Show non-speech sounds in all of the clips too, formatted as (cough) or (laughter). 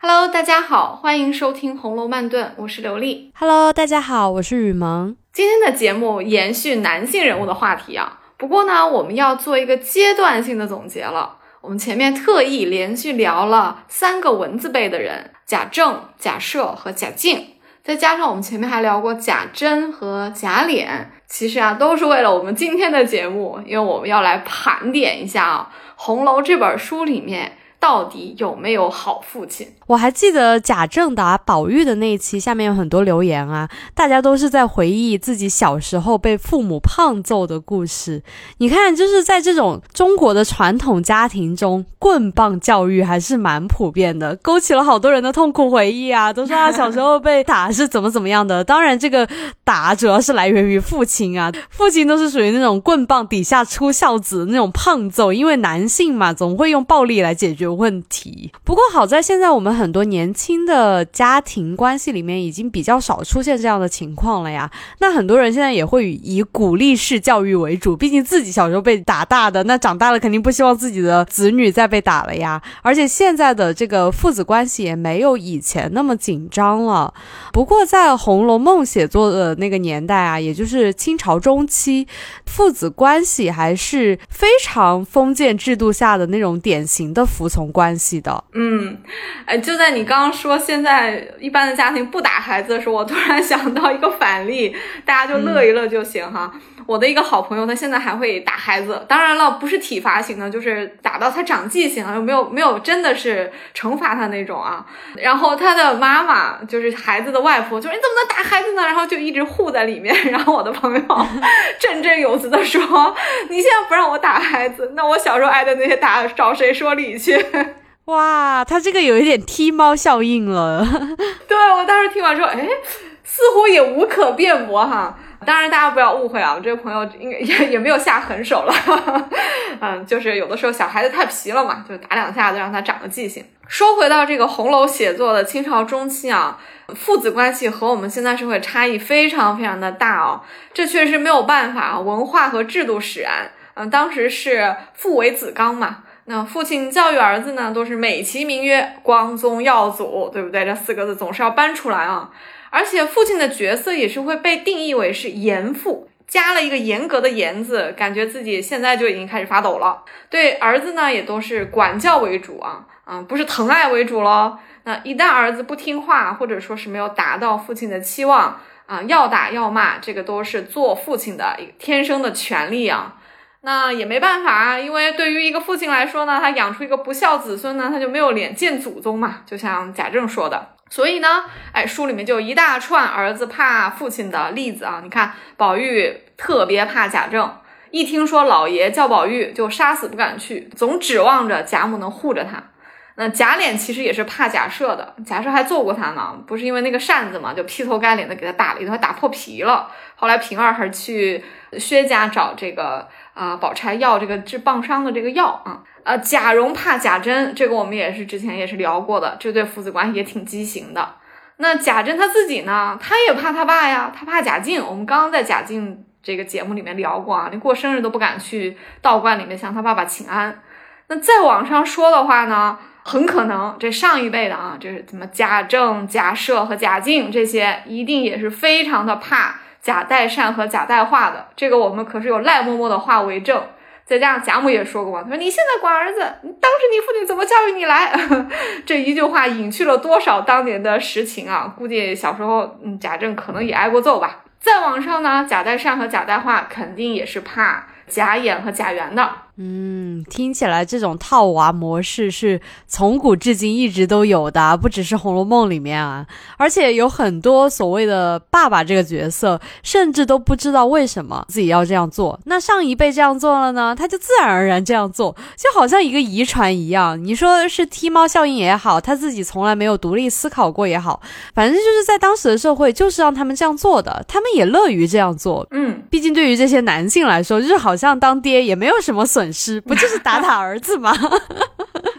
Hello，大家好，欢迎收听《红楼慢炖》，我是刘丽。Hello，大家好，我是雨萌。今天的节目延续男性人物的话题啊，不过呢，我们要做一个阶段性的总结了。我们前面特意连续聊了三个文字辈的人：贾政、贾赦和贾敬，再加上我们前面还聊过贾珍和贾琏。其实啊，都是为了我们今天的节目，因为我们要来盘点一下啊，《红楼》这本书里面。到底有没有好父亲？我还记得贾政打宝玉的那一期，下面有很多留言啊，大家都是在回忆自己小时候被父母胖揍的故事。你看，就是在这种中国的传统家庭中，棍棒教育还是蛮普遍的，勾起了好多人的痛苦回忆啊，都说啊小时候被打是怎么怎么样的。当然，这个打主要是来源于父亲啊，父亲都是属于那种棍棒底下出孝子那种胖揍，因为男性嘛，总会用暴力来解决问题。不过好在现在我们很多年轻的家庭关系里面已经比较少出现这样的情况了呀。那很多人现在也会以鼓励式教育为主，毕竟自己小时候被打大的，那长大了肯定不希望自己的子女再被打了呀。而且现在的这个父子关系也没有以前那么紧张了。不过在《红楼梦》写作的那个年代啊，也就是清朝中期，父子关系还是非常封建制度下的那种典型的服从关系的。嗯，哎，就在你刚刚说现在一般的家庭不打孩子的时候，我突然想到一个反例，大家就乐一乐就行哈。嗯、我的一个好朋友，他现在还会打孩子，当然了，不是体罚型的，就是打到他长记性，又没有没有真的是惩罚他那种啊。然后他的妈妈就是孩子的外婆，就说你怎么能打孩子呢？然后就一直护在里面。(laughs) 然后我的朋友 (laughs) 振振有词的说：“你现在不让我打孩子，那我小时候挨的那些打找谁说理去？” (laughs) 哇，他这个有一点踢猫效应了。对我当时听完说，哎，似乎也无可辩驳哈。当然，大家不要误会啊，我这个朋友应该也也没有下狠手了。(laughs) 嗯，就是有的时候小孩子太皮了嘛，就打两下子让他长个记性。说回到这个红楼写作的清朝中期啊，父子关系和我们现在社会差异非常非常的大哦，这确实没有办法，文化和制度使然。嗯，当时是父为子纲嘛。那父亲教育儿子呢，都是美其名曰光宗耀祖，对不对？这四个字总是要搬出来啊。而且父亲的角色也是会被定义为是严父，加了一个严格的严字，感觉自己现在就已经开始发抖了。对儿子呢，也都是管教为主啊，啊，不是疼爱为主咯。那一旦儿子不听话，或者说是没有达到父亲的期望啊，要打要骂，这个都是做父亲的一天生的权利啊。那也没办法，因为对于一个父亲来说呢，他养出一个不孝子孙呢，他就没有脸见祖宗嘛。就像贾政说的，所以呢，哎，书里面就一大串儿子怕父亲的例子啊。你看，宝玉特别怕贾政，一听说老爷叫宝玉，就杀死不敢去，总指望着贾母能护着他。那贾琏其实也是怕贾赦的，贾赦还揍过他呢，不是因为那个扇子嘛，就劈头盖脸的给他打了一顿，还打破皮了。后来平儿还去薛家找这个啊、呃、宝钗要这个治棒伤的这个药啊。呃，贾蓉怕贾珍，这个我们也是之前也是聊过的，这对父子关系也挺畸形的。那贾珍他自己呢，他也怕他爸呀，他怕贾敬。我们刚刚在贾敬这个节目里面聊过啊，连过生日都不敢去道观里面向他爸爸请安。那再往上说的话呢？很可能这上一辈的啊，这是怎么贾政、贾赦和贾敬这些，一定也是非常的怕贾代善和贾代化的。这个我们可是有赖嬷嬷的话为证。再加上贾母也说过嘛，他说你现在管儿子，你当时你父亲怎么教育你来？(laughs) 这一句话隐去了多少当年的实情啊！估计小时候，嗯，贾政可能也挨过揍吧。再往上呢，贾代善和贾代化肯定也是怕贾演和贾元的。嗯，听起来这种套娃模式是从古至今一直都有的，不只是《红楼梦》里面啊，而且有很多所谓的爸爸这个角色，甚至都不知道为什么自己要这样做。那上一辈这样做了呢，他就自然而然这样做，就好像一个遗传一样。你说是踢猫效应也好，他自己从来没有独立思考过也好，反正就是在当时的社会就是让他们这样做的，他们也乐于这样做。嗯，毕竟对于这些男性来说，就是好像当爹也没有什么损。不就是打打儿子吗？(laughs)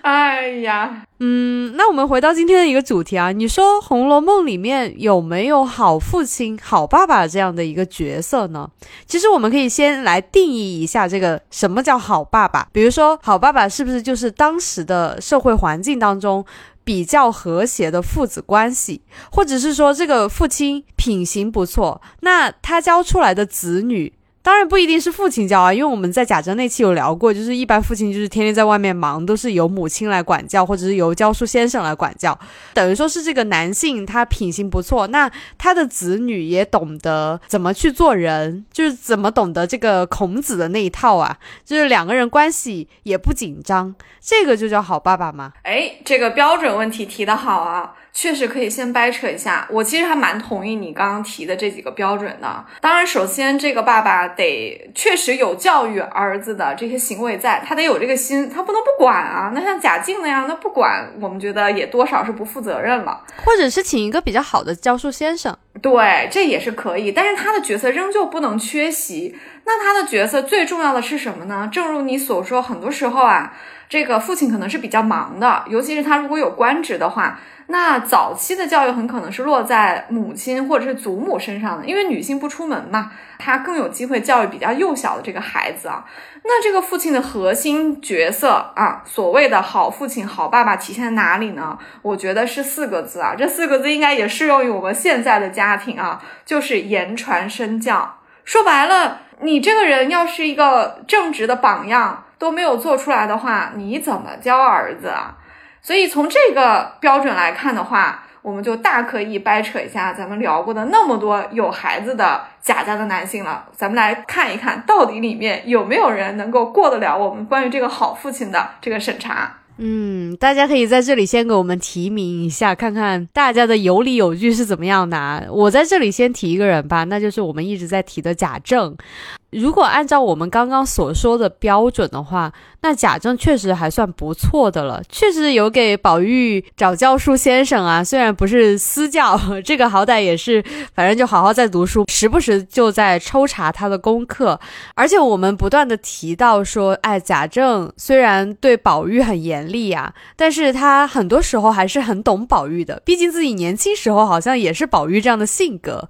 哎呀，嗯，那我们回到今天的一个主题啊，你说《红楼梦》里面有没有好父亲、好爸爸这样的一个角色呢？其实我们可以先来定义一下这个什么叫好爸爸。比如说，好爸爸是不是就是当时的社会环境当中？比较和谐的父子关系，或者是说这个父亲品行不错，那他教出来的子女。当然不一定是父亲教啊，因为我们在贾政那期有聊过，就是一般父亲就是天天在外面忙，都是由母亲来管教，或者是由教书先生来管教，等于说是这个男性他品行不错，那他的子女也懂得怎么去做人，就是怎么懂得这个孔子的那一套啊，就是两个人关系也不紧张，这个就叫好爸爸吗？哎，这个标准问题提得好啊。确实可以先掰扯一下，我其实还蛮同意你刚刚提的这几个标准的。当然，首先这个爸爸得确实有教育儿子的这些行为在，他得有这个心，他不能不管啊。那像贾静那样，那不管，我们觉得也多少是不负责任了。或者是请一个比较好的教书先生，对，这也是可以。但是他的角色仍旧不能缺席。那他的角色最重要的是什么呢？正如你所说，很多时候啊，这个父亲可能是比较忙的，尤其是他如果有官职的话。那早期的教育很可能是落在母亲或者是祖母身上的，因为女性不出门嘛，她更有机会教育比较幼小的这个孩子啊。那这个父亲的核心角色啊，所谓的好父亲、好爸爸体现在哪里呢？我觉得是四个字啊，这四个字应该也适用于我们现在的家庭啊，就是言传身教。说白了，你这个人要是一个正直的榜样都没有做出来的话，你怎么教儿子啊？所以从这个标准来看的话，我们就大可以掰扯一下咱们聊过的那么多有孩子的贾家的男性了。咱们来看一看到底里面有没有人能够过得了我们关于这个好父亲的这个审查。嗯，大家可以在这里先给我们提名一下，看看大家的有理有据是怎么样的。我在这里先提一个人吧，那就是我们一直在提的贾政。如果按照我们刚刚所说的标准的话，那贾政确实还算不错的了，确实有给宝玉找教书先生啊。虽然不是私教，这个好歹也是，反正就好好在读书，时不时就在抽查他的功课。而且我们不断的提到说，哎，贾政虽然对宝玉很严厉啊，但是他很多时候还是很懂宝玉的，毕竟自己年轻时候好像也是宝玉这样的性格。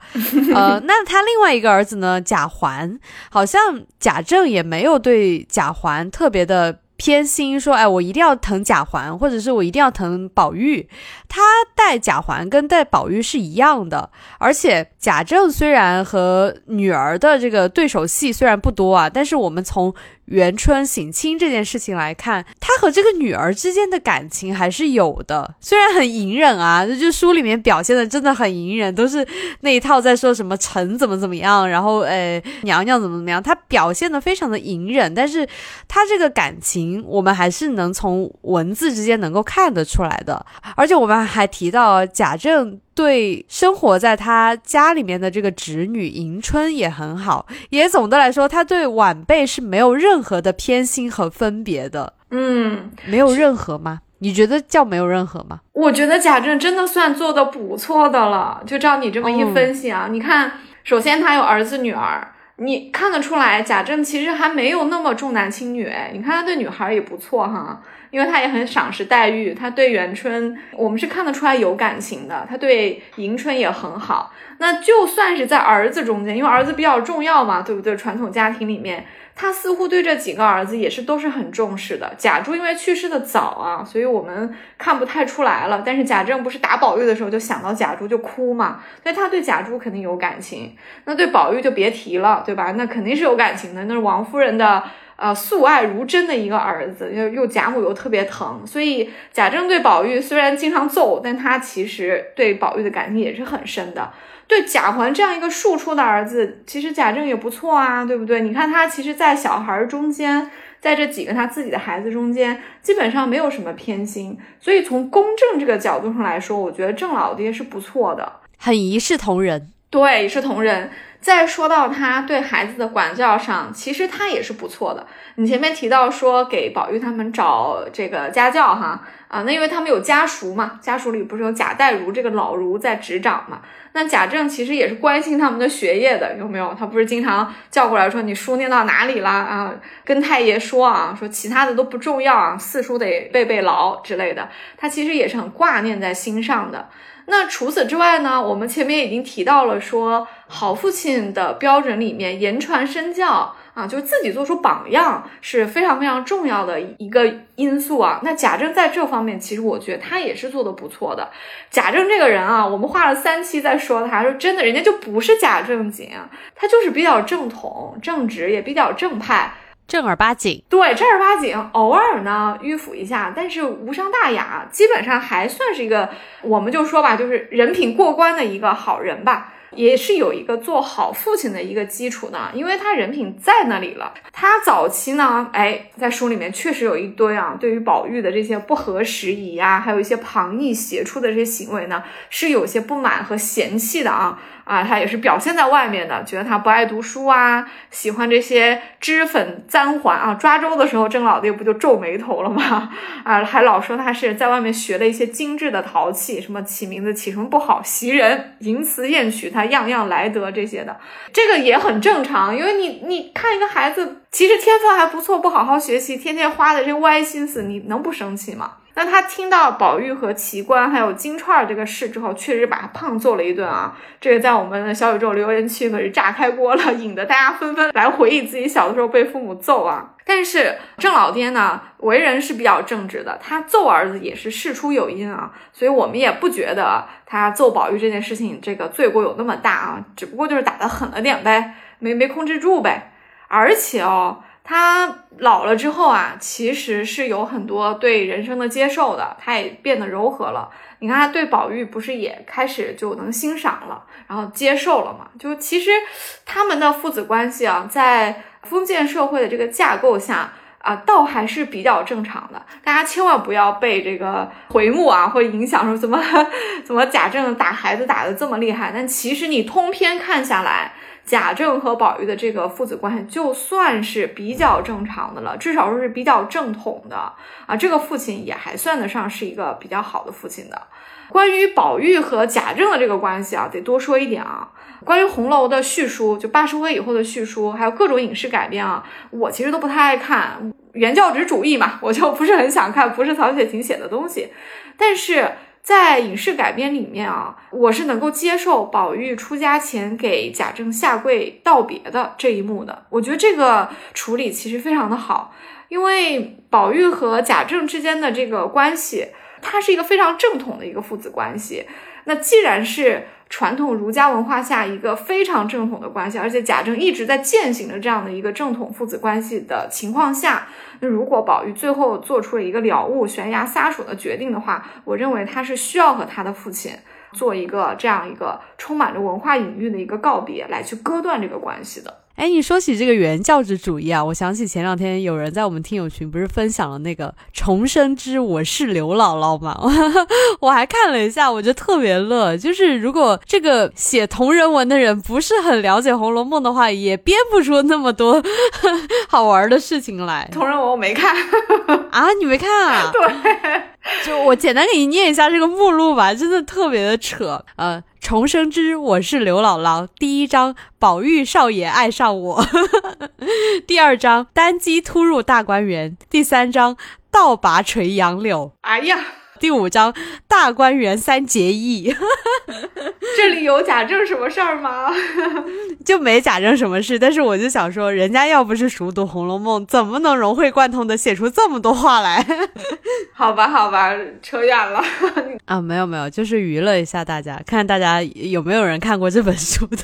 呃，那他另外一个儿子呢，贾环。好像贾政也没有对贾环特别的偏心，说哎，我一定要疼贾环，或者是我一定要疼宝玉。他待贾环跟待宝玉是一样的，而且贾政虽然和女儿的这个对手戏虽然不多啊，但是我们从。元春省亲这件事情来看，他和这个女儿之间的感情还是有的，虽然很隐忍啊，就书里面表现的真的很隐忍，都是那一套在说什么臣怎么怎么样，然后呃娘娘怎么怎么样，他表现的非常的隐忍，但是他这个感情我们还是能从文字之间能够看得出来的，而且我们还提到贾政。对生活在他家里面的这个侄女迎春也很好，也总的来说，他对晚辈是没有任何的偏心和分别的。嗯，没有任何吗？你觉得叫没有任何吗？我觉得贾政真的算做的不错的了。就照你这么一分析啊，你看，首先他有儿子女儿，你看得出来，贾政其实还没有那么重男轻女。你看他对女孩也不错哈。因为他也很赏识黛玉，他对元春，我们是看得出来有感情的。他对迎春也很好。那就算是在儿子中间，因为儿子比较重要嘛，对不对？传统家庭里面，他似乎对这几个儿子也是都是很重视的。贾珠因为去世的早啊，所以我们看不太出来了。但是贾政不是打宝玉的时候就想到贾珠就哭嘛，所以他对贾珠肯定有感情。那对宝玉就别提了，对吧？那肯定是有感情的。那是王夫人的。呃，素爱如真的一个儿子，又又贾母又特别疼，所以贾政对宝玉虽然经常揍，但他其实对宝玉的感情也是很深的。对贾环这样一个庶出的儿子，其实贾政也不错啊，对不对？你看他其实，在小孩中间，在这几个他自己的孩子中间，基本上没有什么偏心，所以从公正这个角度上来说，我觉得郑老爹是不错的，很一视同仁。对，一视同仁。再说到他对孩子的管教上，其实他也是不错的。你前面提到说给宝玉他们找这个家教哈啊，那因为他们有家塾嘛，家塾里不是有贾代儒这个老儒在执掌嘛？那贾政其实也是关心他们的学业的，有没有？他不是经常叫过来说你书念到哪里啦啊？跟太爷说啊，说其他的都不重要啊，四书得背背牢之类的。他其实也是很挂念在心上的。那除此之外呢？我们前面已经提到了，说好父亲的标准里面，言传身教啊，就是自己做出榜样是非常非常重要的一个因素啊。那贾政在这方面，其实我觉得他也是做的不错的。贾政这个人啊，我们花了三期在说他，说真的，人家就不是假正经，他就是比较正统、正直，也比较正派。正儿八经，对，正儿八经，偶尔呢迂腐一下，但是无伤大雅，基本上还算是一个，我们就说吧，就是人品过关的一个好人吧，也是有一个做好父亲的一个基础呢，因为他人品在那里了。他早期呢，哎，在书里面确实有一堆啊，对于宝玉的这些不合时宜呀，还有一些旁逸斜出的这些行为呢，是有些不满和嫌弃的啊。啊，他也是表现在外面的，觉得他不爱读书啊，喜欢这些脂粉簪环啊。抓周的时候，郑老爹不就皱眉头了吗？(laughs) 啊，还老说他是在外面学了一些精致的陶器，什么起名字起什么不好，袭人、淫词艳曲，他样样来得这些的，这个也很正常。因为你你看一个孩子，其实天分还不错，不好好学习，天天花的这歪心思，你能不生气吗？那他听到宝玉和奇观还有金钏这个事之后，确实把他胖揍了一顿啊！这个在我们的小宇宙留言区可是炸开锅了，引得大家纷纷来回忆自己小的时候被父母揍啊。但是郑老爹呢，为人是比较正直的，他揍儿子也是事出有因啊，所以我们也不觉得他揍宝玉这件事情这个罪过有那么大啊，只不过就是打的狠了点呗，没没控制住呗，而且哦。他老了之后啊，其实是有很多对人生的接受的，他也变得柔和了。你看他对宝玉不是也开始就能欣赏了，然后接受了嘛？就其实他们的父子关系啊，在封建社会的这个架构下啊，倒还是比较正常的。大家千万不要被这个回目啊，或者影响说怎么 (laughs) 怎么贾政打孩子打的这么厉害。但其实你通篇看下来。贾政和宝玉的这个父子关系，就算是比较正常的了，至少说是比较正统的啊。这个父亲也还算得上是一个比较好的父亲的。关于宝玉和贾政的这个关系啊，得多说一点啊。关于红楼的叙述，就八十回以后的叙述，还有各种影视改编啊，我其实都不太爱看，原教旨主义嘛，我就不是很想看，不是曹雪芹写的东西。但是。在影视改编里面啊，我是能够接受宝玉出家前给贾政下跪道别的这一幕的。我觉得这个处理其实非常的好，因为宝玉和贾政之间的这个关系，它是一个非常正统的一个父子关系。那既然是传统儒家文化下一个非常正统的关系，而且贾政一直在践行着这样的一个正统父子关系的情况下，那如果宝玉最后做出了一个了悟、悬崖撒手的决定的话，我认为他是需要和他的父亲做一个这样一个充满着文化隐喻的一个告别，来去割断这个关系的。哎，你说起这个原教旨主义啊，我想起前两天有人在我们听友群不是分享了那个“重生之我是刘姥姥”吗？(laughs) 我还看了一下，我就特别乐。就是如果这个写同人文的人不是很了解《红楼梦》的话，也编不出那么多 (laughs) 好玩的事情来。同人文我没看啊，你没看啊？(laughs) 对，就我简单给你念一下这个目录吧，真的特别的扯。呃。重生之我是刘姥姥，第一章宝玉少爷爱上我，(laughs) 第二章单机突入大观园，第三章倒拔垂杨柳，哎呀，第五章大观园三结义。(laughs) 这里有贾政什么事儿吗？(laughs) 就没贾政什么事，但是我就想说，人家要不是熟读《红楼梦》，怎么能融会贯通的写出这么多话来？(laughs) 好吧，好吧，扯远了啊，没有没有，就是娱乐一下大家，看大家有没有人看过这本书的。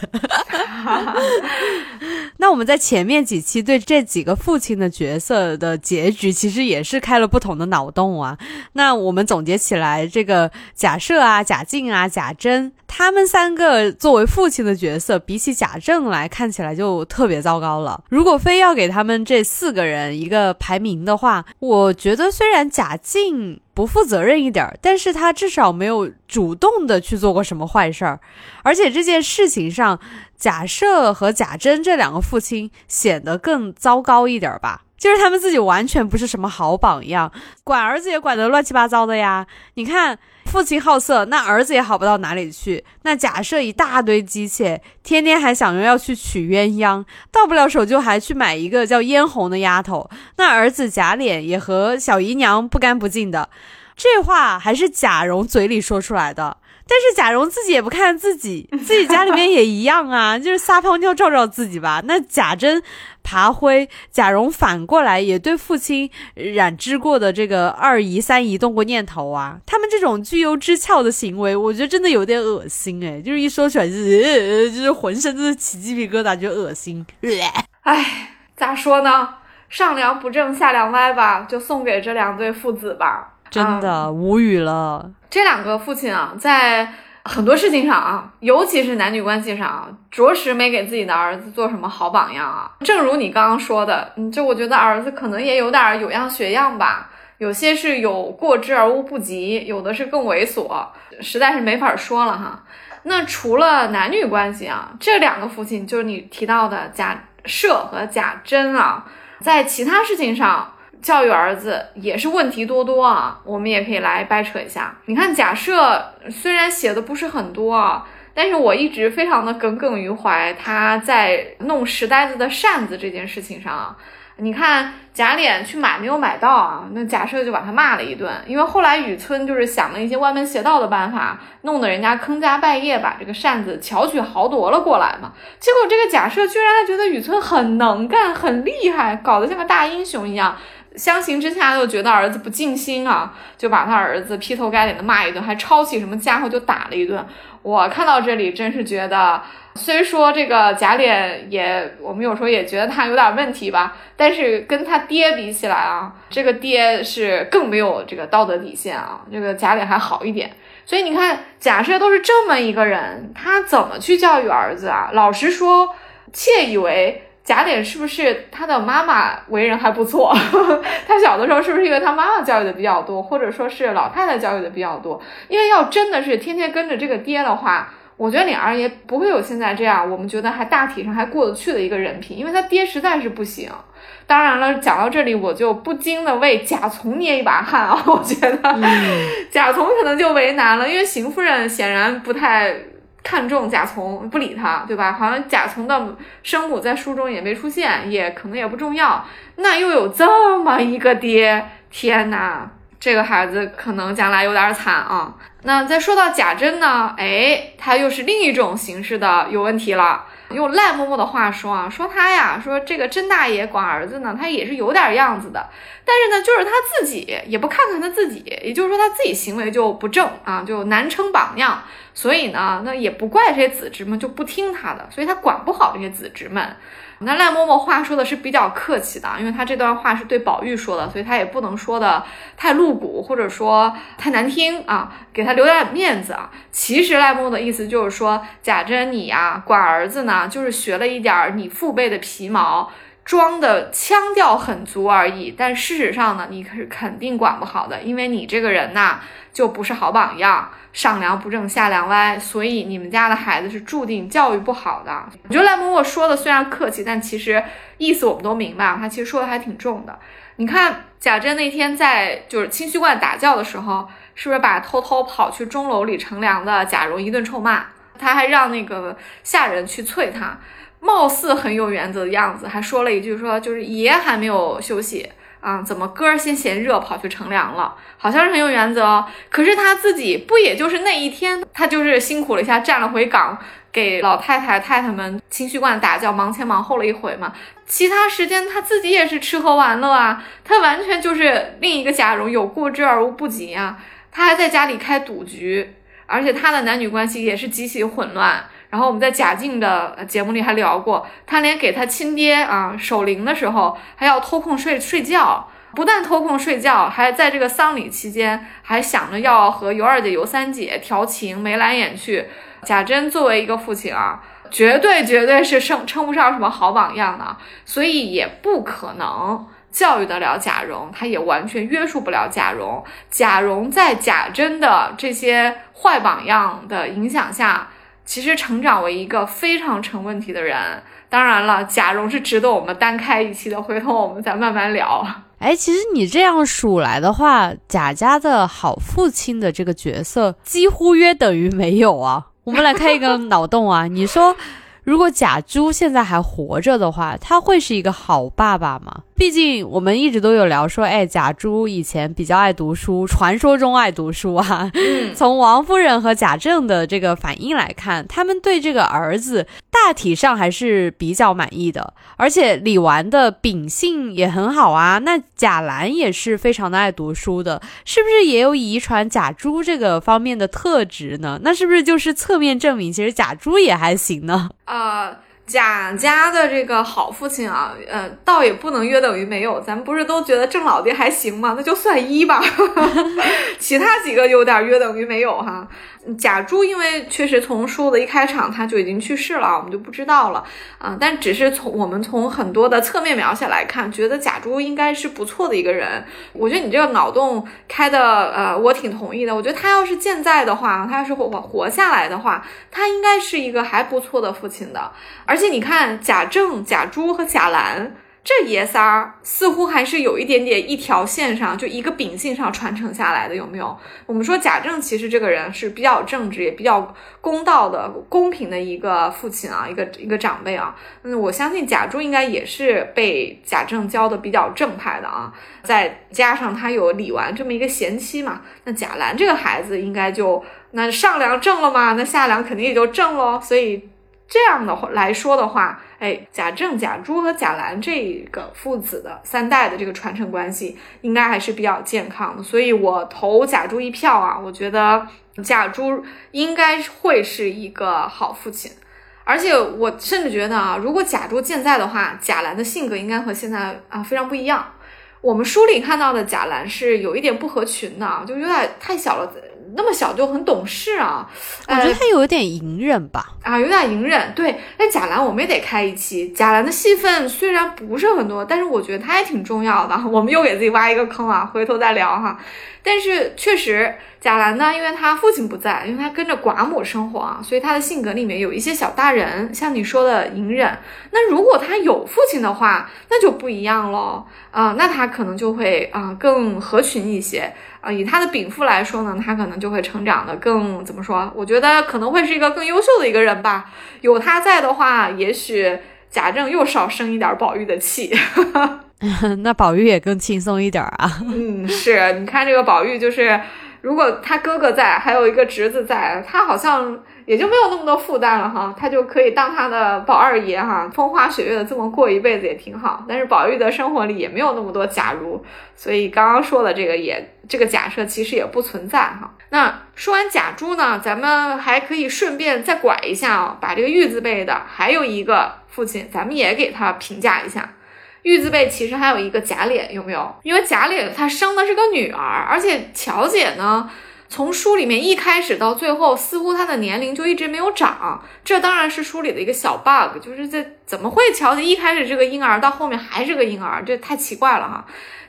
那我们在前面几期对这几个父亲的角色的结局，其实也是开了不同的脑洞啊。那我们总结起来，这个贾赦啊、贾静啊、贾珍，他们三个作为父亲的角色，比起贾政来看起来就特别糟糕了。如果非要给他们这四个人一个排名的话，我觉得虽然贾静。不负责任一点，但是他至少没有主动的去做过什么坏事儿，而且这件事情上，贾赦和贾珍这两个父亲显得更糟糕一点吧。就是他们自己完全不是什么好榜样，管儿子也管得乱七八糟的呀。你看，父亲好色，那儿子也好不到哪里去。那假设一大堆姬妾，天天还想着要去娶鸳鸯，到不了手就还去买一个叫嫣红的丫头。那儿子贾琏也和小姨娘不干不净的，这话还是贾蓉嘴里说出来的。但是贾蓉自己也不看自己，自己家里面也一样啊，就是撒泡尿照照自己吧。那贾珍爬灰，贾蓉反过来也对父亲染指过的这个二姨、三姨动过念头啊。他们这种居忧之俏的行为，我觉得真的有点恶心哎，就是一说出来就是，就是浑身都是起鸡皮疙瘩，就恶心。哎，咋说呢？上梁不正下梁歪吧，就送给这两对父子吧。真的无语了。这两个父亲啊，在很多事情上啊，尤其是男女关系上啊，着实没给自己的儿子做什么好榜样啊。正如你刚刚说的，嗯，就我觉得儿子可能也有点有样学样吧，有些是有过之而无不及，有的是更猥琐，实在是没法说了哈。那除了男女关系啊，这两个父亲就是你提到的贾赦和贾珍啊，在其他事情上。教育儿子也是问题多多啊，我们也可以来掰扯一下。你看，假设虽然写的不是很多啊，但是我一直非常的耿耿于怀。他在弄石呆子的扇子这件事情上啊，你看贾琏去买没有买到啊，那假设就把他骂了一顿。因为后来雨村就是想了一些歪门邪道的办法，弄得人家坑家败业，把这个扇子巧取豪夺了过来嘛。结果这个假设居然还觉得雨村很能干、很厉害，搞得像个大英雄一样。相形之下，又觉得儿子不尽心啊，就把他儿子劈头盖脸的骂一顿，还抄起什么家伙就打了一顿。我看到这里，真是觉得，虽说这个贾琏也，我们有时候也觉得他有点问题吧，但是跟他爹比起来啊，这个爹是更没有这个道德底线啊，这个贾琏还好一点。所以你看，假设都是这么一个人，他怎么去教育儿子啊？老实说，窃以为。贾琏是不是他的妈妈为人还不错？(laughs) 他小的时候是不是因为他妈妈教育的比较多，或者说是老太太教育的比较多？因为要真的是天天跟着这个爹的话，我觉得李二爷不会有现在这样我们觉得还大体上还过得去的一个人品，因为他爹实在是不行。当然了，讲到这里我就不禁的为贾从捏一把汗啊！(laughs) 我觉得贾从可能就为难了，因为邢夫人显然不太。看中贾从不理他，对吧？好像贾从的生母在书中也没出现，也可能也不重要。那又有这么一个爹，天哪，这个孩子可能将来有点惨啊。那再说到贾珍呢，哎，他又是另一种形式的有问题了。用赖嬷嬷的话说啊，说他呀，说这个甄大爷管儿子呢，他也是有点样子的。但是呢，就是他自己也不看看他自己，也就是说他自己行为就不正啊，就难称榜样。所以呢，那也不怪这些子侄们就不听他的，所以他管不好这些子侄们。那赖嬷嬷话说的是比较客气的，因为她这段话是对宝玉说的，所以她也不能说的太露骨，或者说太难听啊，给他留点面子啊。其实赖嬷嬷的意思就是说，贾珍你呀管儿子呢，就是学了一点你父辈的皮毛。装的腔调很足而已，但事实上呢，你可是肯定管不好的，因为你这个人呐，就不是好榜样，上梁不正下梁歪，所以你们家的孩子是注定教育不好的。我觉得赖嬷嬷说的虽然客气，但其实意思我们都明白，他其实说的还挺重的。你看贾珍那天在就是清虚观打醮的时候，是不是把偷偷跑去钟楼里乘凉的贾蓉一顿臭骂？他还让那个下人去啐他。貌似很有原则的样子，还说了一句说就是爷还没有休息啊，怎么哥儿先嫌热跑去乘凉了？好像是很有原则，可是他自己不也就是那一天，他就是辛苦了一下，站了回岗，给老太太太太们清虚观打醮，忙前忙后了一回嘛。其他时间他自己也是吃喝玩乐啊，他完全就是另一个贾蓉，有过之而无不及啊。他还在家里开赌局，而且他的男女关系也是极其混乱。然后我们在贾静的节目里还聊过，他连给他亲爹啊守灵的时候，还要偷空睡睡觉，不但偷空睡觉，还在这个丧礼期间还想着要和尤二姐、尤三姐调情，眉来眼去。贾珍作为一个父亲啊，绝对绝对是称称不上什么好榜样的，所以也不可能教育得了贾蓉，他也完全约束不了贾蓉。贾蓉在贾珍的这些坏榜样的影响下。其实成长为一个非常成问题的人，当然了，贾蓉是值得我们单开一期的，回头我们再慢慢聊。(laughs) 哎，其实你这样数来的话，贾家的好父亲的这个角色几乎约等于没有啊。(laughs) 我们来开一个脑洞啊，你说如果贾珠现在还活着的话，他会是一个好爸爸吗？毕竟我们一直都有聊说，哎，贾珠以前比较爱读书，传说中爱读书啊。(laughs) 从王夫人和贾政的这个反应来看，他们对这个儿子大体上还是比较满意的。而且李纨的秉性也很好啊，那贾兰也是非常的爱读书的，是不是也有遗传贾珠这个方面的特质呢？那是不是就是侧面证明，其实贾珠也还行呢？啊。贾家的这个好父亲啊，呃，倒也不能约等于没有。咱们不是都觉得郑老爹还行吗？那就算一吧，(laughs) 其他几个有点约等于没有哈。贾珠因为确实从书的一开场他就已经去世了，我们就不知道了啊。但只是从我们从很多的侧面描写来看，觉得贾珠应该是不错的一个人。我觉得你这个脑洞开的，呃，我挺同意的。我觉得他要是健在的话，他要是活活下来的话，他应该是一个还不错的父亲的。而且你看，贾政、贾珠和贾兰。这爷仨儿似乎还是有一点点一条线上，就一个秉性上传承下来的，有没有？我们说贾政其实这个人是比较正直，也比较公道的、公平的一个父亲啊，一个一个长辈啊。嗯，我相信贾珠应该也是被贾政教的比较正派的啊。再加上他有李纨这么一个贤妻嘛，那贾兰这个孩子应该就那上梁正了嘛，那下梁肯定也就正喽。所以。这样的话来说的话，哎，贾政、贾珠和贾兰这个父子的三代的这个传承关系，应该还是比较健康的。所以我投贾珠一票啊，我觉得贾珠应该会是一个好父亲。而且我甚至觉得啊，如果贾珠健在的话，贾兰的性格应该和现在啊非常不一样。我们书里看到的贾兰是有一点不合群的，就有点太小了。那么小就很懂事啊，我觉得他有点隐忍吧，啊，有点隐忍。对，那贾兰我们也得开一期。贾兰的戏份虽然不是很多，但是我觉得他也挺重要的。(laughs) 我们又给自己挖一个坑啊，回头再聊哈。但是确实，贾兰呢，因为他父亲不在，因为他跟着寡母生活啊，所以他的性格里面有一些小大人，像你说的隐忍。那如果他有父亲的话，那就不一样喽啊，那他可能就会啊更合群一些啊。以他的禀赋来说呢，他可能就会成长的更怎么说？我觉得可能会是一个更优秀的一个人吧。有他在的话，也许贾政又少生一点宝玉的气。(laughs) (laughs) 那宝玉也更轻松一点啊。嗯，是你看这个宝玉，就是如果他哥哥在，还有一个侄子在，他好像也就没有那么多负担了哈，他就可以当他的宝二爷哈，风花雪月的这么过一辈子也挺好。但是宝玉的生活里也没有那么多假如，所以刚刚说的这个也这个假设其实也不存在哈。那说完假珠呢，咱们还可以顺便再拐一下啊，把这个玉字辈的还有一个父亲，咱们也给他评价一下。玉字辈其实还有一个贾琏，有没有？因为贾琏他生的是个女儿，而且乔姐呢，从书里面一开始到最后，似乎他的年龄就一直没有长。这当然是书里的一个小 bug，就是这怎么会乔姐一开始这个婴儿，到后面还是个婴儿？这太奇怪了哈。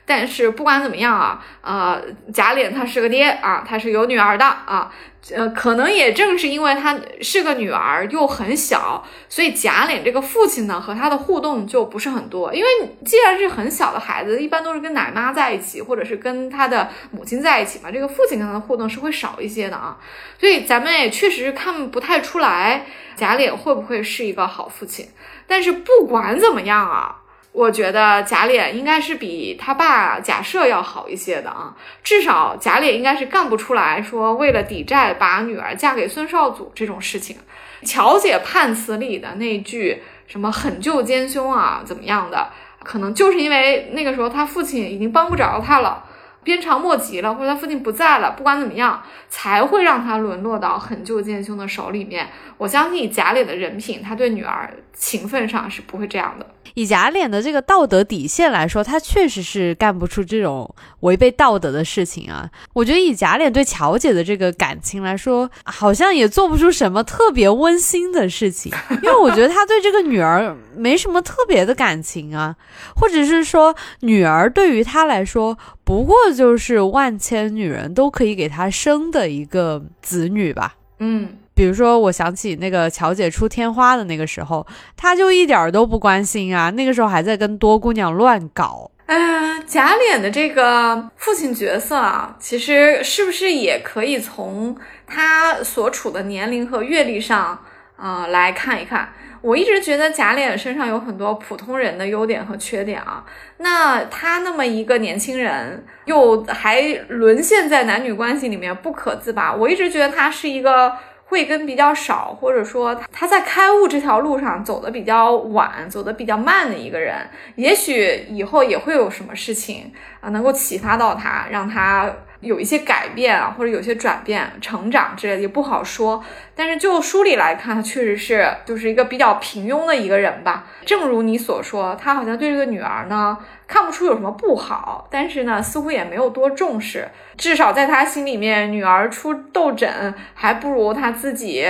但是不管怎么样啊，呃，贾琏他是个爹啊，他是有女儿的啊，呃，可能也正是因为他是个女儿又很小，所以贾琏这个父亲呢和他的互动就不是很多。因为既然是很小的孩子，一般都是跟奶妈在一起，或者是跟他的母亲在一起嘛，这个父亲跟他的互动是会少一些的啊。所以咱们也确实看不太出来贾琏会不会是一个好父亲。但是不管怎么样啊。我觉得贾琏应该是比他爸贾赦要好一些的啊，至少贾琏应该是干不出来说为了抵债把女儿嫁给孙绍祖这种事情。乔姐判词里的那句什么狠救奸凶啊，怎么样的，可能就是因为那个时候他父亲已经帮不着他了。鞭长莫及了，或者他父亲不在了，不管怎么样，才会让他沦落到狠救奸凶的手里面。我相信贾琏的人品，他对女儿情分上是不会这样的。以贾琏的这个道德底线来说，他确实是干不出这种违背道德的事情啊。我觉得以贾琏对乔姐的这个感情来说，好像也做不出什么特别温馨的事情，(laughs) 因为我觉得他对这个女儿没什么特别的感情啊，或者是说女儿对于他来说。不过就是万千女人都可以给他生的一个子女吧。嗯，比如说，我想起那个乔姐出天花的那个时候，他就一点都不关心啊。那个时候还在跟多姑娘乱搞。嗯，贾琏的这个父亲角色啊，其实是不是也可以从他所处的年龄和阅历上啊来看一看？我一直觉得贾琏身上有很多普通人的优点和缺点啊。那他那么一个年轻人，又还沦陷在男女关系里面不可自拔，我一直觉得他是一个。慧根比较少，或者说他在开悟这条路上走的比较晚，走的比较慢的一个人，也许以后也会有什么事情啊，能够启发到他，让他有一些改变啊，或者有些转变、成长之类的，也不好说。但是就书里来看，确实是就是一个比较平庸的一个人吧。正如你所说，他好像对这个女儿呢。看不出有什么不好，但是呢，似乎也没有多重视。至少在他心里面，女儿出痘疹还不如他自己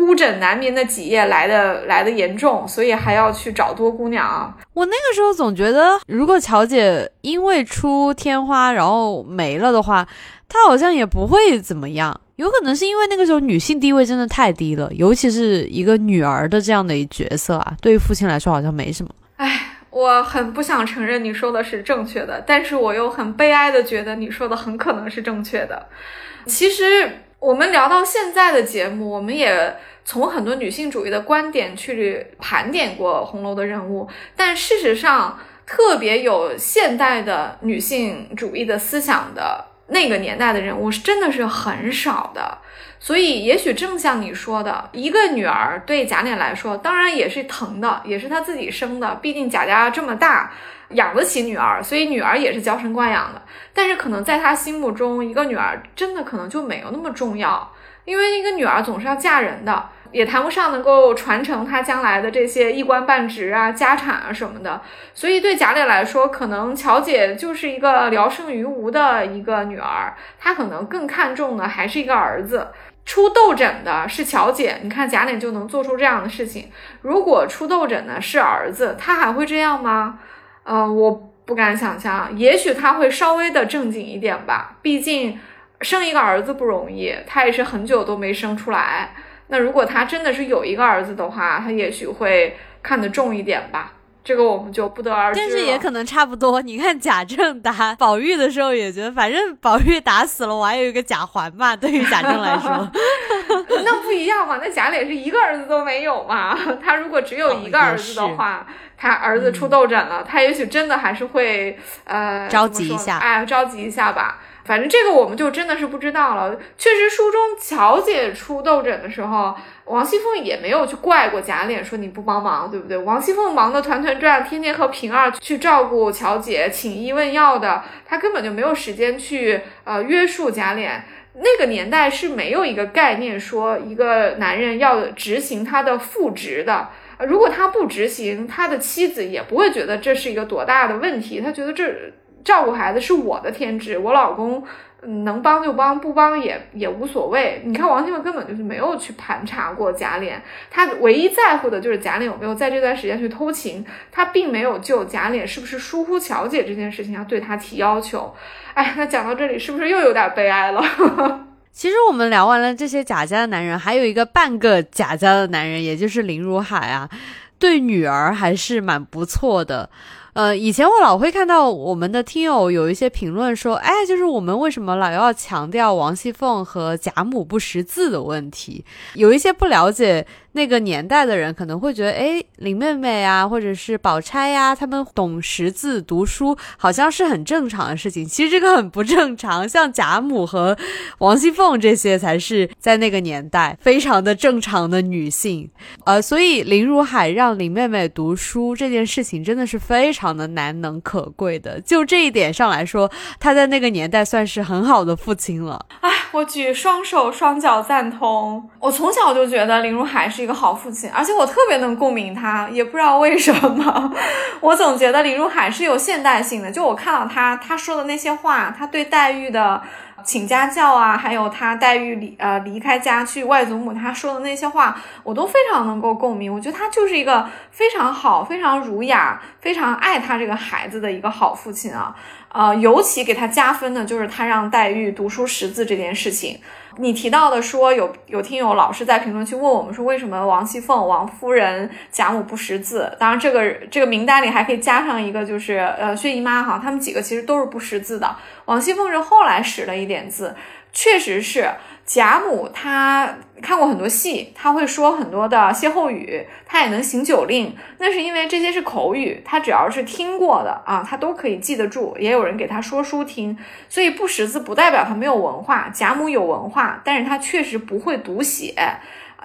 孤枕难眠的几夜来的来的严重，所以还要去找多姑娘。我那个时候总觉得，如果乔姐因为出天花然后没了的话，她好像也不会怎么样。有可能是因为那个时候女性地位真的太低了，尤其是一个女儿的这样的一角色啊，对于父亲来说好像没什么。唉。我很不想承认你说的是正确的，但是我又很悲哀的觉得你说的很可能是正确的。其实我们聊到现在的节目，我们也从很多女性主义的观点去盘点过红楼的人物，但事实上，特别有现代的女性主义的思想的那个年代的人物，是真的是很少的。所以，也许正像你说的，一个女儿对贾琏来说，当然也是疼的，也是他自己生的。毕竟贾家这么大，养得起女儿，所以女儿也是娇生惯养的。但是，可能在他心目中，一个女儿真的可能就没有那么重要，因为一个女儿总是要嫁人的，也谈不上能够传承她将来的这些一官半职啊、家产啊什么的。所以，对贾琏来说，可能乔姐就是一个聊胜于无的一个女儿，她可能更看重的还是一个儿子。出痘疹的是乔姐，你看贾琏就能做出这样的事情。如果出痘疹的是儿子，他还会这样吗？呃，我不敢想象。也许他会稍微的正经一点吧，毕竟生一个儿子不容易，他也是很久都没生出来。那如果他真的是有一个儿子的话，他也许会看得重一点吧。这个我们就不得而知但是也可能差不多。你看贾政打宝玉的时候，也觉得反正宝玉打死了，我还有一个贾环嘛。对于贾政来说，(laughs) 那不一样嘛。那贾琏是一个儿子都没有嘛。他如果只有一个儿子的话，他儿子出痘疹了，他也许真的还是会呃着急一下，哎，着急一下吧。反正这个我们就真的是不知道了。确实，书中乔姐出痘疹的时候，王熙凤也没有去怪过贾琏，说你不帮忙，对不对？王熙凤忙得团团转，天天和平儿去照顾乔姐，请医问药的，她根本就没有时间去呃约束贾琏。那个年代是没有一个概念说一个男人要执行他的父职的。如果他不执行，他的妻子也不会觉得这是一个多大的问题，他觉得这。照顾孩子是我的天职，我老公能帮就帮，不帮也也无所谓。你看王熙凤根本就是没有去盘查过贾琏，他唯一在乎的就是贾琏有没有在这段时间去偷情，他并没有就贾琏是不是疏忽乔姐这件事情要对他提要求。哎，那讲到这里是不是又有点悲哀了？(laughs) 其实我们聊完了这些贾家的男人，还有一个半个贾家的男人，也就是林如海啊，对女儿还是蛮不错的。呃，以前我老会看到我们的听友有一些评论说，哎，就是我们为什么老要强调王熙凤和贾母不识字的问题？有一些不了解。那个年代的人可能会觉得，哎，林妹妹啊，或者是宝钗呀，他们懂识字、读书，好像是很正常的事情。其实这个很不正常，像贾母和王熙凤这些才是在那个年代非常的正常的女性。呃，所以林如海让林妹妹读书这件事情，真的是非常常的难能可贵的。就这一点上来说，他在那个年代算是很好的父亲了。哎，我举双手双脚赞同。我从小就觉得林如海。是一个好父亲，而且我特别能共鸣他，也不知道为什么，(laughs) 我总觉得林如海是有现代性的。就我看到他他说的那些话，他对黛玉的请家教啊，还有他黛玉离呃离开家去外祖母他说的那些话，我都非常能够共鸣。我觉得他就是一个非常好、非常儒雅、非常爱他这个孩子的一个好父亲啊。呃，尤其给他加分的就是他让黛玉读书识字这件事情。你提到的说有有听友老是在评论区问我们说为什么王熙凤王夫人贾母不识字？当然这个这个名单里还可以加上一个就是，呃，薛姨妈哈，他们几个其实都是不识字的。王熙凤是后来识了一点字。确实是。贾母她看过很多戏，她会说很多的歇后语，她也能行酒令，那是因为这些是口语，她只要是听过的啊，她都可以记得住。也有人给她说书听，所以不识字不代表她没有文化。贾母有文化，但是她确实不会读写。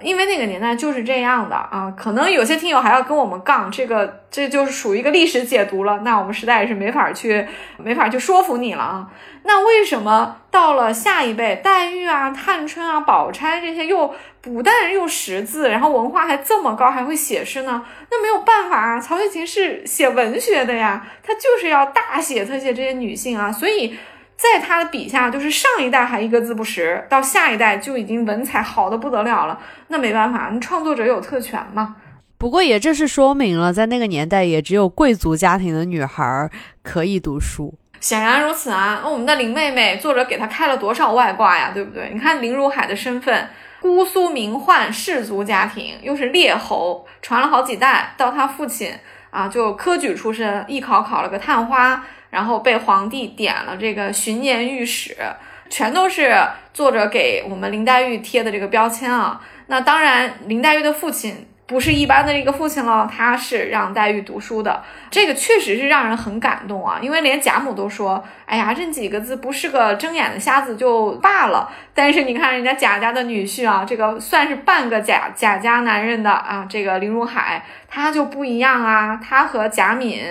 因为那个年代就是这样的啊，可能有些听友还要跟我们杠，这个这就是属于一个历史解读了。那我们实在也是没法去，没法去说服你了啊。那为什么到了下一辈，黛玉啊、探春啊、宝钗这些又不但又识字，然后文化还这么高，还会写诗呢？那没有办法啊，曹雪芹是写文学的呀，他就是要大写特写这些女性啊，所以。在他的笔下，就是上一代还一个字不识，到下一代就已经文采好的不得了了。那没办法，你创作者有特权嘛。不过也正是说明了，在那个年代，也只有贵族家庭的女孩可以读书。显然如此啊。那我们的林妹妹，作者给她开了多少外挂呀？对不对？你看林如海的身份，姑苏名宦士族家庭，又是列侯，传了好几代。到他父亲啊，就科举出身，艺考考了个探花。然后被皇帝点了这个巡盐御史，全都是作者给我们林黛玉贴的这个标签啊。那当然，林黛玉的父亲不是一般的一个父亲了，他是让黛玉读书的，这个确实是让人很感动啊。因为连贾母都说：“哎呀，这几个字不是个睁眼的瞎子就罢了。”但是你看人家贾家的女婿啊，这个算是半个贾贾家男人的啊，这个林如海他就不一样啊，他和贾敏。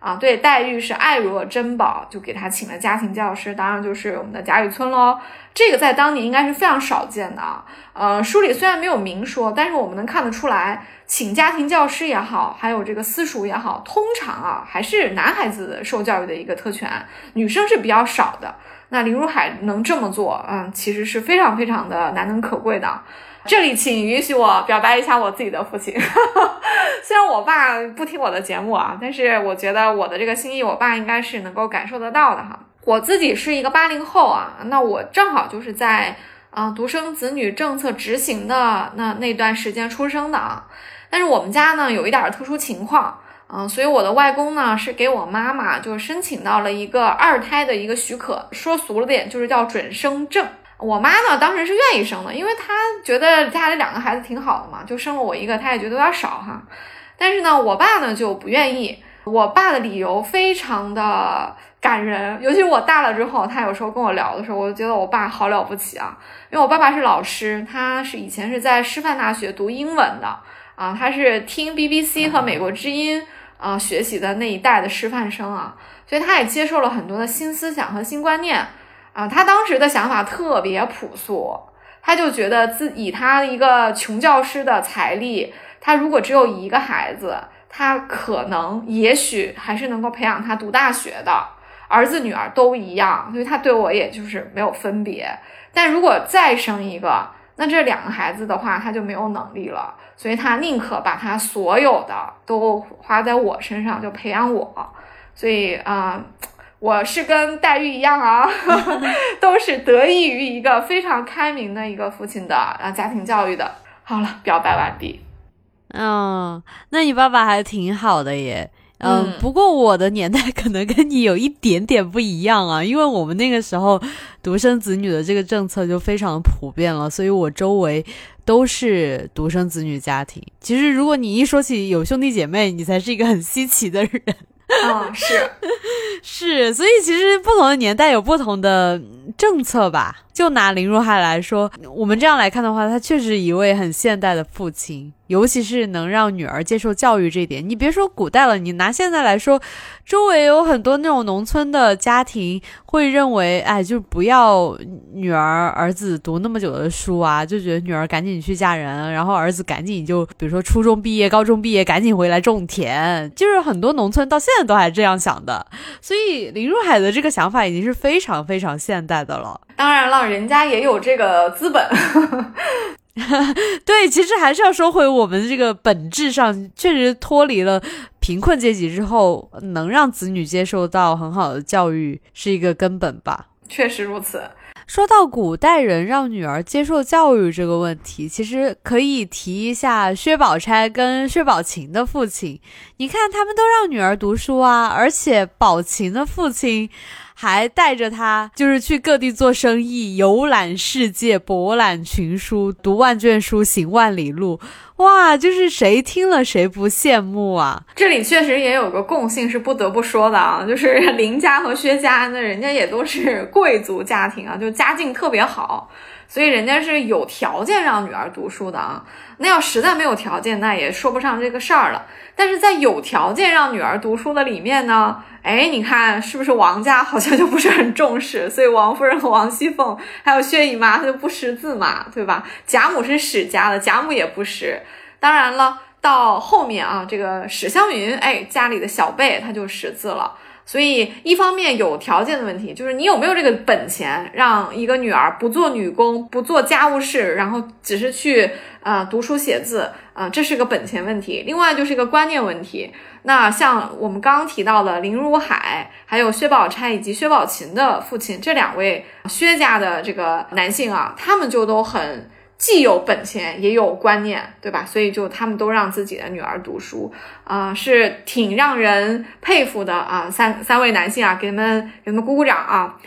啊，对，黛玉是爱若珍宝，就给她请了家庭教师，当然就是我们的贾雨村喽。这个在当年应该是非常少见的啊。呃，书里虽然没有明说，但是我们能看得出来，请家庭教师也好，还有这个私塾也好，通常啊还是男孩子受教育的一个特权，女生是比较少的。那林如海能这么做，嗯，其实是非常非常的难能可贵的。这里，请允许我表白一下我自己的父亲。(laughs) 虽然我爸不听我的节目啊，但是我觉得我的这个心意，我爸应该是能够感受得到的哈。我自己是一个八零后啊，那我正好就是在啊独生子女政策执行的那那段时间出生的啊。但是我们家呢有一点特殊情况，嗯，所以我的外公呢是给我妈妈就申请到了一个二胎的一个许可，说俗了点就是叫准生证。我妈呢，当时是愿意生的，因为她觉得家里两个孩子挺好的嘛，就生了我一个，她也觉得有点少哈。但是呢，我爸呢就不愿意。我爸的理由非常的感人，尤其是我大了之后，他有时候跟我聊的时候，我就觉得我爸好了不起啊。因为我爸爸是老师，他是以前是在师范大学读英文的啊，他是听 BBC 和美国之音啊学习的那一代的师范生啊，所以他也接受了很多的新思想和新观念。啊，他当时的想法特别朴素，他就觉得自以他一个穷教师的财力，他如果只有一个孩子，他可能也许还是能够培养他读大学的，儿子女儿都一样，所以他对我也就是没有分别。但如果再生一个，那这两个孩子的话，他就没有能力了，所以他宁可把他所有的都花在我身上，就培养我。所以啊。我是跟黛玉一样啊，(laughs) 都是得益于一个非常开明的一个父亲的啊家庭教育的。好了，表白完毕。嗯，那你爸爸还挺好的耶。嗯，不过我的年代可能跟你有一点点不一样啊，因为我们那个时候独生子女的这个政策就非常普遍了，所以我周围都是独生子女家庭。其实如果你一说起有兄弟姐妹，你才是一个很稀奇的人。啊，是 (laughs) 是，所以其实不同的年代有不同的政策吧。就拿林如海来说，我们这样来看的话，他确实一位很现代的父亲，尤其是能让女儿接受教育这一点。你别说古代了，你拿现在来说，周围有很多那种农村的家庭会认为，哎，就不要女儿儿子读那么久的书啊，就觉得女儿赶紧去嫁人，然后儿子赶紧就比如说初中毕业、高中毕业，赶紧回来种田，就是很多农村到现在都还这样想的。所以林如海的这个想法已经是非常非常现代的了。当然了，人家也有这个资本。(laughs) 对，其实还是要说回我们这个本质上，确实脱离了贫困阶级之后，能让子女接受到很好的教育是一个根本吧。确实如此。说到古代人让女儿接受教育这个问题，其实可以提一下薛宝钗跟薛宝琴的父亲。你看，他们都让女儿读书啊，而且宝琴的父亲。还带着他就是去各地做生意，游览世界，博览群书，读万卷书，行万里路。哇，就是谁听了谁不羡慕啊！这里确实也有个共性是不得不说的啊，(laughs) 就是林家和薛家，那人家也都是贵族家庭啊，就家境特别好，所以人家是有条件让女儿读书的啊。那要实在没有条件，那也说不上这个事儿了。但是在有条件让女儿读书的里面呢，哎，你看是不是王家好像就不是很重视？所以王夫人和王熙凤还有薛姨妈，她就不识字嘛，对吧？贾母是史家的，贾母也不识。当然了，到后面啊，这个史湘云，哎，家里的小辈她就识字了。所以一方面有条件的问题，就是你有没有这个本钱，让一个女儿不做女工，不做家务事，然后只是去啊读书写字啊，这是个本钱问题。另外就是一个观念问题。那像我们刚刚提到的林如海，还有薛宝钗以及薛宝琴的父亲这两位薛家的这个男性啊，他们就都很。既有本钱也有观念，对吧？所以就他们都让自己的女儿读书啊，是挺让人佩服的啊。三三位男性啊，给他们给他们鼓鼓掌啊。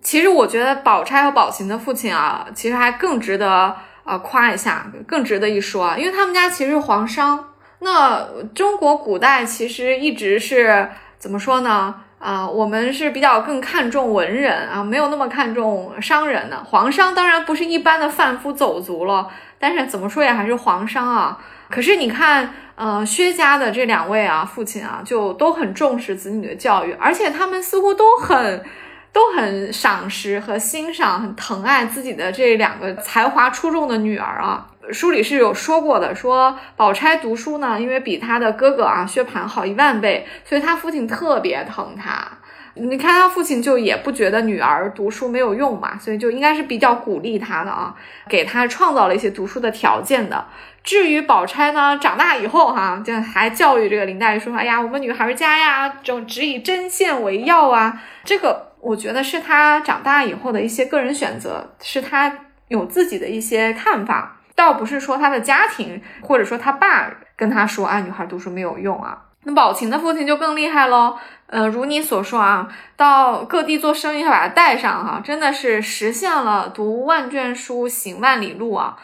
其实我觉得宝钗和宝琴的父亲啊，其实还更值得啊夸一下，更值得一说啊，因为他们家其实是皇商。那中国古代其实一直是怎么说呢？啊，我们是比较更看重文人啊，没有那么看重商人的。皇商当然不是一般的贩夫走卒了，但是怎么说也还是皇商啊。可是你看，呃，薛家的这两位啊，父亲啊，就都很重视子女的教育，而且他们似乎都很都很赏识和欣赏，很疼爱自己的这两个才华出众的女儿啊。书里是有说过的，说宝钗读书呢，因为比她的哥哥啊薛蟠好一万倍，所以她父亲特别疼她。你看她父亲就也不觉得女儿读书没有用嘛，所以就应该是比较鼓励她的啊，给她创造了一些读书的条件的。至于宝钗呢，长大以后哈，就还教育这个林黛玉说：“哎呀，我们女孩家呀，就只以针线为要啊。”这个我觉得是她长大以后的一些个人选择，是她有自己的一些看法。要不是说他的家庭，或者说他爸跟他说啊，女孩读书没有用啊。那宝琴的父亲就更厉害喽，呃，如你所说啊，到各地做生意，还把他带上哈，真的是实现了读万卷书，行万里路啊。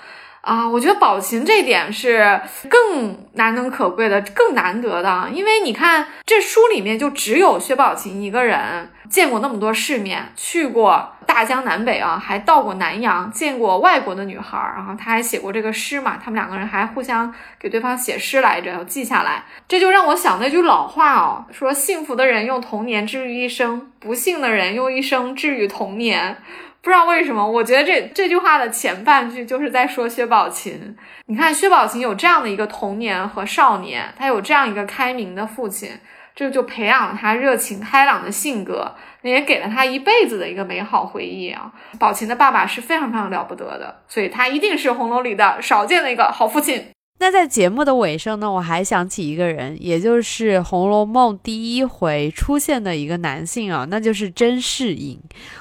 啊，我觉得宝琴这点是更难能可贵的，更难得的。因为你看，这书里面就只有薛宝琴一个人见过那么多世面，去过大江南北啊，还到过南洋，见过外国的女孩儿，然后他还写过这个诗嘛，他们两个人还互相给对方写诗来着，要记下来。这就让我想那句老话哦，说幸福的人用童年治愈一生，不幸的人用一生治愈童年。不知道为什么，我觉得这这句话的前半句就是在说薛宝琴。你看，薛宝琴有这样的一个童年和少年，他有这样一个开明的父亲，这就培养了他热情开朗的性格，那也给了他一辈子的一个美好回忆啊。宝琴的爸爸是非常非常了不得的，所以他一定是红楼里的少见的一个好父亲。那在节目的尾声呢，我还想起一个人，也就是《红楼梦》第一回出现的一个男性啊，那就是甄士隐。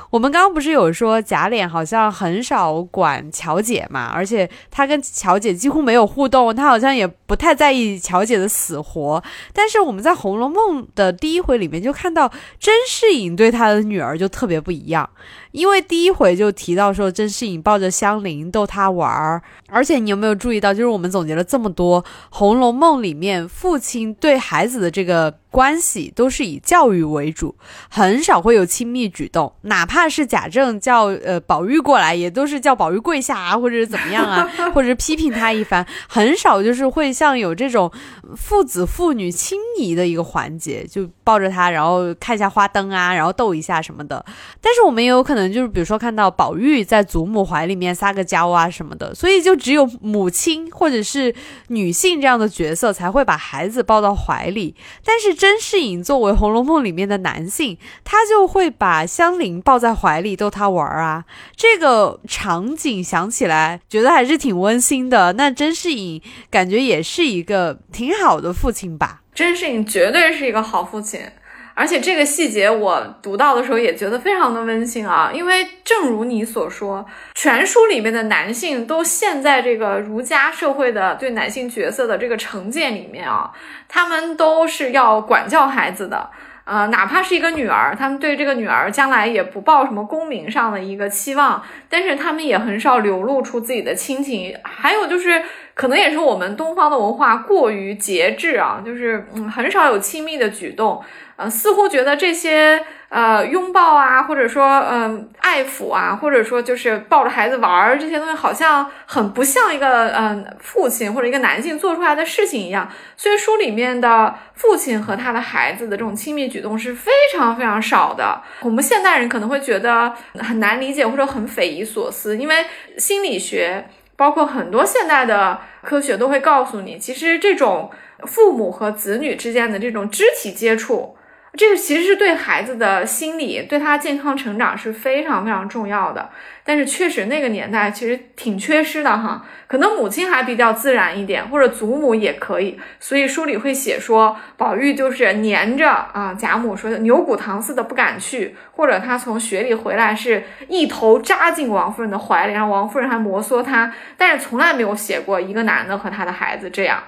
我们刚刚不是有说贾琏好像很少管乔姐嘛，而且他跟乔姐几乎没有互动，他好像也不太在意乔姐的死活。但是我们在《红楼梦》的第一回里面就看到甄士隐对他的女儿就特别不一样，因为第一回就提到说甄士隐抱着香菱逗她玩儿，而且你有没有注意到，就是我们总结了这么多《红楼梦》里面父亲对孩子的这个。关系都是以教育为主，很少会有亲密举动。哪怕是贾政叫呃宝玉过来，也都是叫宝玉跪下啊，或者是怎么样啊，(laughs) 或者批评他一番，很少就是会像有这种父子父女亲昵的一个环节，就抱着他，然后看一下花灯啊，然后逗一下什么的。但是我们也有可能就是比如说看到宝玉在祖母怀里面撒个娇啊什么的，所以就只有母亲或者是女性这样的角色才会把孩子抱到怀里，但是。甄士隐作为《红楼梦》里面的男性，他就会把香菱抱在怀里逗她玩啊。这个场景想起来，觉得还是挺温馨的。那甄士隐感觉也是一个挺好的父亲吧？甄士隐绝对是一个好父亲。而且这个细节我读到的时候也觉得非常的温馨啊，因为正如你所说，全书里面的男性都陷在这个儒家社会的对男性角色的这个成见里面啊，他们都是要管教孩子的。呃，哪怕是一个女儿，他们对这个女儿将来也不抱什么功名上的一个期望，但是他们也很少流露出自己的亲情。还有就是，可能也是我们东方的文化过于节制啊，就是嗯，很少有亲密的举动。呃，似乎觉得这些呃拥抱啊，或者说嗯爱抚啊，或者说就是抱着孩子玩儿这些东西，好像很不像一个嗯父亲或者一个男性做出来的事情一样。所以书里面的父亲和他的孩子的这种亲密举动是非常非常少的。我们现代人可能会觉得很难理解或者很匪夷所思，因为心理学包括很多现代的科学都会告诉你，其实这种父母和子女之间的这种肢体接触。这个其实是对孩子的心理、对他健康成长是非常非常重要的，但是确实那个年代其实挺缺失的哈，可能母亲还比较自然一点，或者祖母也可以，所以书里会写说，宝玉就是黏着啊贾母说的牛骨糖似的不敢去，或者他从雪里回来是一头扎进王夫人的怀里，然后王夫人还摩挲他，但是从来没有写过一个男的和他的孩子这样，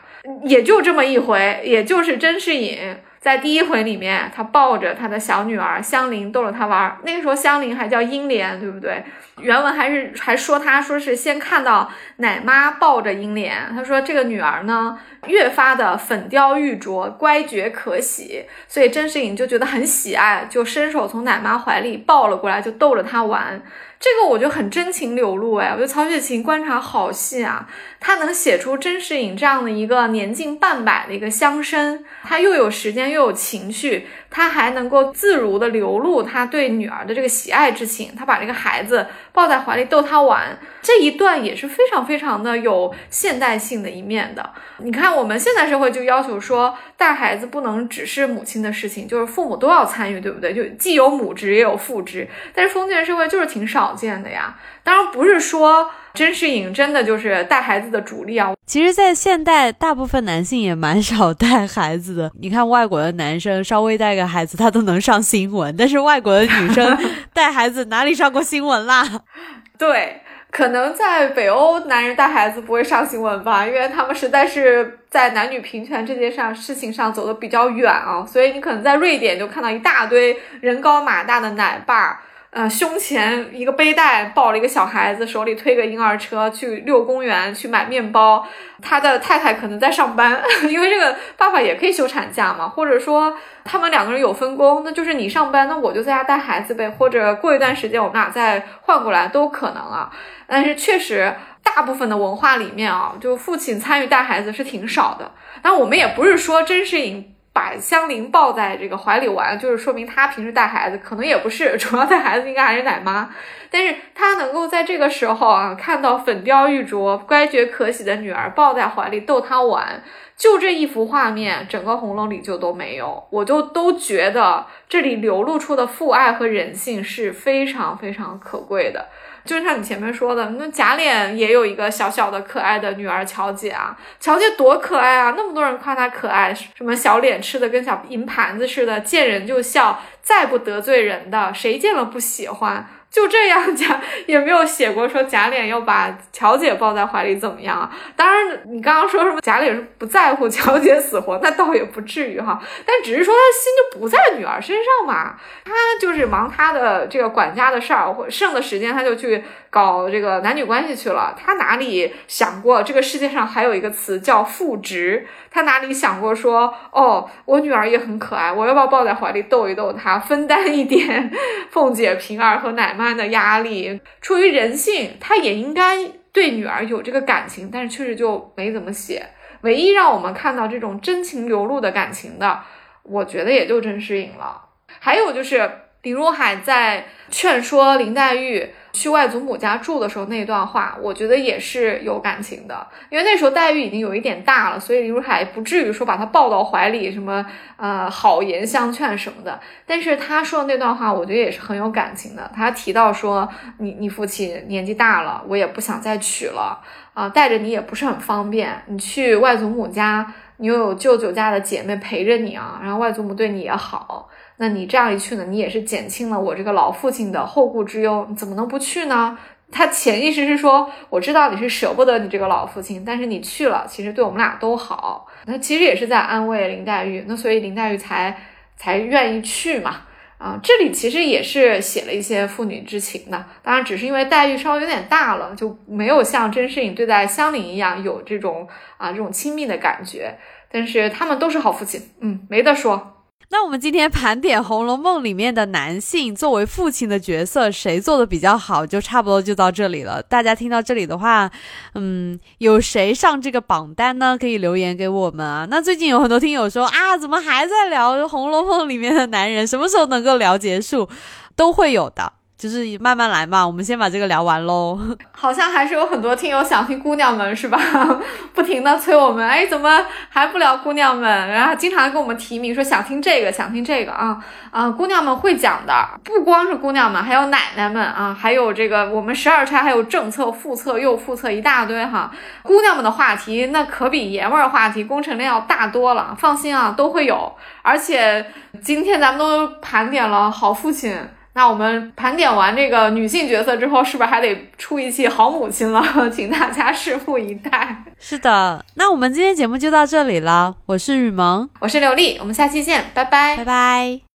也就这么一回，也就是甄士隐。在第一回里面，他抱着他的小女儿香菱逗着他玩儿。那个时候香菱还叫英莲，对不对？原文还是还说他说是先看到奶妈抱着英莲，他说这个女儿呢越发的粉雕玉琢，乖觉可喜，所以甄士隐就觉得很喜爱，就伸手从奶妈怀里抱了过来，就逗着她玩。这个我就很真情流露哎，我觉得曹雪芹观察好细啊，他能写出甄士隐这样的一个年近半百的一个乡绅，他又有时间又有情绪。他还能够自如的流露他对女儿的这个喜爱之情，他把这个孩子抱在怀里逗他玩，这一段也是非常非常的有现代性的一面的。你看我们现代社会就要求说带孩子不能只是母亲的事情，就是父母都要参与，对不对？就既有母职也有父职，但是封建社会就是挺少见的呀。当然不是说。甄士隐真的就是带孩子的主力啊！其实，在现代，大部分男性也蛮少带孩子的。你看，外国的男生稍微带个孩子，他都能上新闻，但是外国的女生 (laughs) 带孩子哪里上过新闻啦？(laughs) 对，可能在北欧，男人带孩子不会上新闻吧，因为他们实在是在男女平权这件上事情上走的比较远啊。所以你可能在瑞典就看到一大堆人高马大的奶爸。呃，胸前一个背带抱了一个小孩子，手里推个婴儿车去遛公园去买面包。他的太太可能在上班，(laughs) 因为这个爸爸也可以休产假嘛，或者说他们两个人有分工，那就是你上班，那我就在家带孩子呗，或者过一段时间我们俩再换过来都可能啊。但是确实，大部分的文化里面啊，就父亲参与带孩子是挺少的。但我们也不是说真是影。把香菱抱在这个怀里玩，就是说明他平时带孩子可能也不是 (laughs) 主要带孩子，应该还是奶妈。但是他能够在这个时候啊，看到粉雕玉琢、乖觉可喜的女儿抱在怀里逗他玩，就这一幅画面，整个红楼里就都没有。我就都觉得这里流露出的父爱和人性是非常非常可贵的。就像你前面说的，那贾琏也有一个小小的可爱的女儿乔姐啊，乔姐多可爱啊，那么多人夸她可爱，什么小脸吃的跟小银盘子似的，见人就笑，再不得罪人的，谁见了不喜欢。就这样贾也没有写过说贾琏要把乔姐抱在怀里怎么样啊？当然，你刚刚说什么贾琏是不在乎乔姐死活，那倒也不至于哈。但只是说他心就不在女儿身上嘛，他就是忙他的这个管家的事儿，或剩的时间他就去搞这个男女关系去了。他哪里想过这个世界上还有一个词叫父职？他哪里想过说哦，我女儿也很可爱，我要不要抱在怀里逗一逗她，分担一点 (laughs) 凤姐、平儿和奶妈的压力？出于人性，他也应该对女儿有这个感情，但是确实就没怎么写。唯一让我们看到这种真情流露的感情的，我觉得也就甄士隐了。还有就是林如海在劝说林黛玉。去外祖母家住的时候那段话，我觉得也是有感情的，因为那时候黛玉已经有一点大了，所以林如海不至于说把她抱到怀里，什么呃好言相劝什么的。但是他说的那段话，我觉得也是很有感情的。他提到说，你你父亲年纪大了，我也不想再娶了啊，带着你也不是很方便。你去外祖母家，你又有舅舅家的姐妹陪着你啊，然后外祖母对你也好。那你这样一去呢，你也是减轻了我这个老父亲的后顾之忧，你怎么能不去呢？他潜意识是说，我知道你是舍不得你这个老父亲，但是你去了，其实对我们俩都好。那其实也是在安慰林黛玉，那所以林黛玉才才愿意去嘛。啊，这里其实也是写了一些父女之情的，当然只是因为黛玉稍微有点大了，就没有像甄士隐对待香菱一样有这种啊这种亲密的感觉。但是他们都是好父亲，嗯，没得说。那我们今天盘点《红楼梦》里面的男性作为父亲的角色，谁做的比较好，就差不多就到这里了。大家听到这里的话，嗯，有谁上这个榜单呢？可以留言给我们啊。那最近有很多听友说啊，怎么还在聊《红楼梦》里面的男人？什么时候能够聊结束？都会有的。就是慢慢来嘛，我们先把这个聊完喽。(laughs) 好像还是有很多听友想听姑娘们是吧？(laughs) 不停的催我们，哎，怎么还不聊姑娘们？然后经常跟我们提名说想听这个，想听这个啊啊！姑娘们会讲的，不光是姑娘们，还有奶奶们啊，还有这个我们十二钗还有正册、副测、又副测一大堆哈。姑娘们的话题那可比爷们儿话题、工程量要大多了，放心啊，都会有。而且今天咱们都盘点了好父亲。那我们盘点完这个女性角色之后，是不是还得出一期好母亲了？(laughs) 请大家拭目以待。是的，那我们今天节目就到这里了。我是雨萌，我是刘丽，我们下期见，拜拜，拜拜。